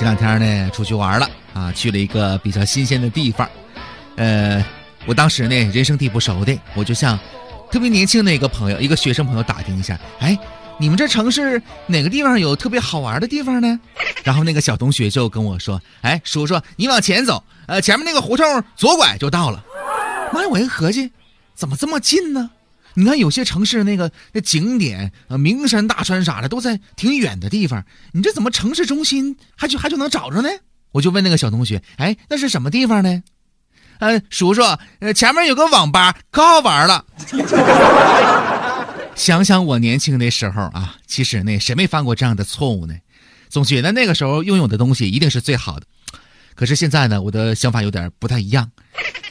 这两天呢，出去玩了啊，去了一个比较新鲜的地方。呃，我当时呢，人生地不熟的，我就向特别年轻的一个朋友，一个学生朋友打听一下，哎，你们这城市哪个地方有特别好玩的地方呢？然后那个小同学就跟我说，哎，叔叔，你往前走，呃，前面那个胡同左拐就到了。妈呀，我一合计，怎么这么近呢？你看有些城市那个那景点啊，名山大川啥的都在挺远的地方，你这怎么城市中心还就还就能找着呢？我就问那个小同学，哎，那是什么地方呢？呃，叔叔，呃，前面有个网吧，可好玩了。想想我年轻的时候啊，其实呢，谁没犯过这样的错误呢？总觉得那个时候拥有的东西一定是最好的。可是现在呢，我的想法有点不太一样。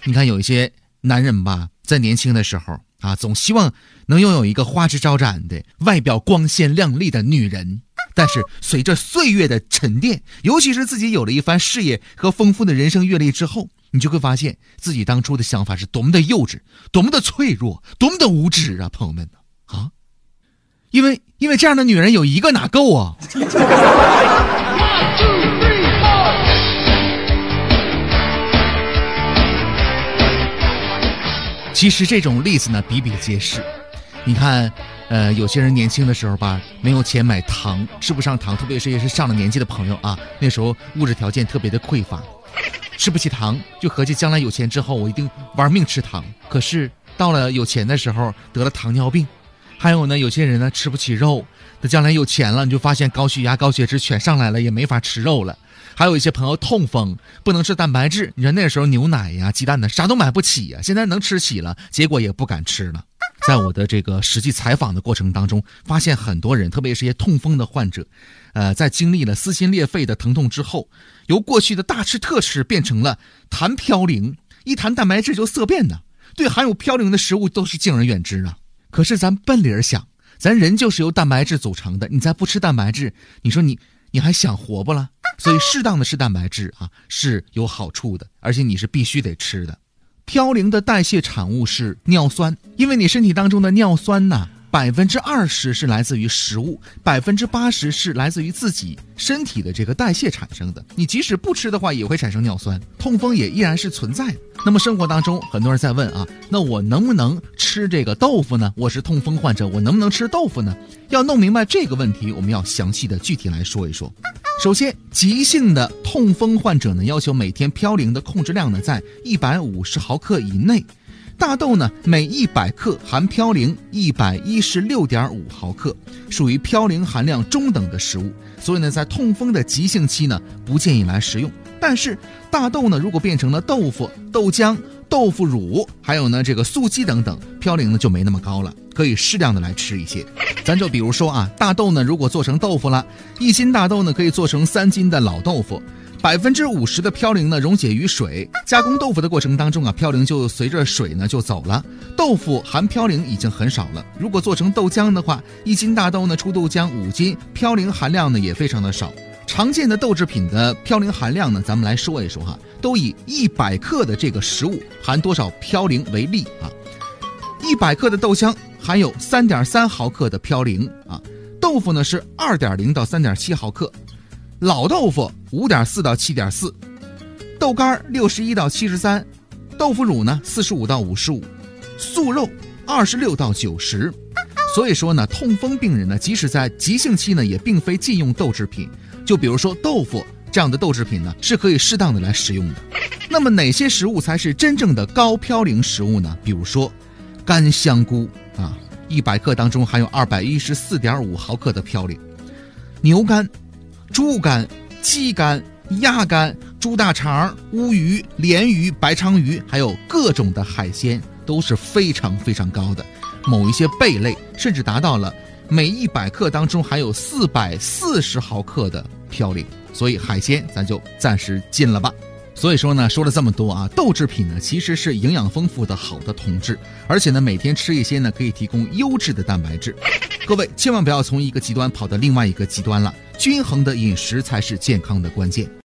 你看，有一些男人吧，在年轻的时候。啊，总希望能拥有一个花枝招展的外表、光鲜亮丽的女人。但是随着岁月的沉淀，尤其是自己有了一番事业和丰富的人生阅历之后，你就会发现自己当初的想法是多么的幼稚，多么的脆弱，多么的无知啊，朋友们啊！因为因为这样的女人有一个哪够啊？其实这种例子呢比比皆是，你看，呃，有些人年轻的时候吧，没有钱买糖，吃不上糖，特别是也是上了年纪的朋友啊，那时候物质条件特别的匮乏，吃不起糖，就合计将来有钱之后我一定玩命吃糖。可是到了有钱的时候得了糖尿病，还有呢，有些人呢吃不起肉，他将来有钱了，你就发现高血压、高血脂全上来了，也没法吃肉了。还有一些朋友痛风，不能吃蛋白质。你说那时候牛奶呀、鸡蛋呢，啥都买不起呀。现在能吃起了，结果也不敢吃了。在我的这个实际采访的过程当中，发现很多人，特别是些痛风的患者，呃，在经历了撕心裂肺的疼痛之后，由过去的大吃特吃变成了谈嘌呤，一谈蛋白质就色变呢。对含有嘌呤的食物都是敬而远之啊。可是咱笨理儿想，咱人就是由蛋白质组成的，你再不吃蛋白质，你说你你还想活不了？所以，适当的吃蛋白质啊是有好处的，而且你是必须得吃的。嘌呤的代谢产物是尿酸，因为你身体当中的尿酸呐。百分之二十是来自于食物，百分之八十是来自于自己身体的这个代谢产生的。你即使不吃的话，也会产生尿酸，痛风也依然是存在的。那么生活当中，很多人在问啊，那我能不能吃这个豆腐呢？我是痛风患者，我能不能吃豆腐呢？要弄明白这个问题，我们要详细的具体来说一说。首先，急性的痛风患者呢，要求每天嘌呤的控制量呢在一百五十毫克以内。大豆呢，每一百克含嘌呤一百一十六点五毫克，属于嘌呤含量中等的食物，所以呢，在痛风的急性期呢，不建议来食用。但是大豆呢，如果变成了豆腐、豆浆、豆腐乳，还有呢这个素鸡等等，嘌呤呢就没那么高了，可以适量的来吃一些。咱就比如说啊，大豆呢，如果做成豆腐了，一斤大豆呢可以做成三斤的老豆腐。百分之五十的嘌呤呢溶解于水，加工豆腐的过程当中啊，嘌呤就随着水呢就走了。豆腐含嘌呤已经很少了。如果做成豆浆的话，一斤大豆呢出豆浆五斤，嘌呤含量呢也非常的少。常见的豆制品的嘌呤含量呢，咱们来说一说哈，都以一百克的这个食物含多少嘌呤为例啊。一百克的豆浆含有三点三毫克的嘌呤啊，豆腐呢是二点零到三点七毫克。老豆腐五点四到七点四，豆干六十一到七十三，豆腐乳呢四十五到五十五，素肉二十六到九十。所以说呢，痛风病人呢，即使在急性期呢，也并非禁用豆制品。就比如说豆腐这样的豆制品呢，是可以适当的来食用的。那么哪些食物才是真正的高嘌呤食物呢？比如说干香菇啊，一百克当中含有二百一十四点五毫克的嘌呤，牛肝。猪肝、鸡肝、鸭肝、猪大肠、乌鱼、鲢鱼、白鲳鱼，还有各种的海鲜都是非常非常高的。某一些贝类甚至达到了每一百克当中含有四百四十毫克的嘌呤，所以海鲜咱就暂时禁了吧。所以说呢，说了这么多啊，豆制品呢其实是营养丰富的好的同志，而且呢每天吃一些呢可以提供优质的蛋白质。各位千万不要从一个极端跑到另外一个极端了，均衡的饮食才是健康的关键。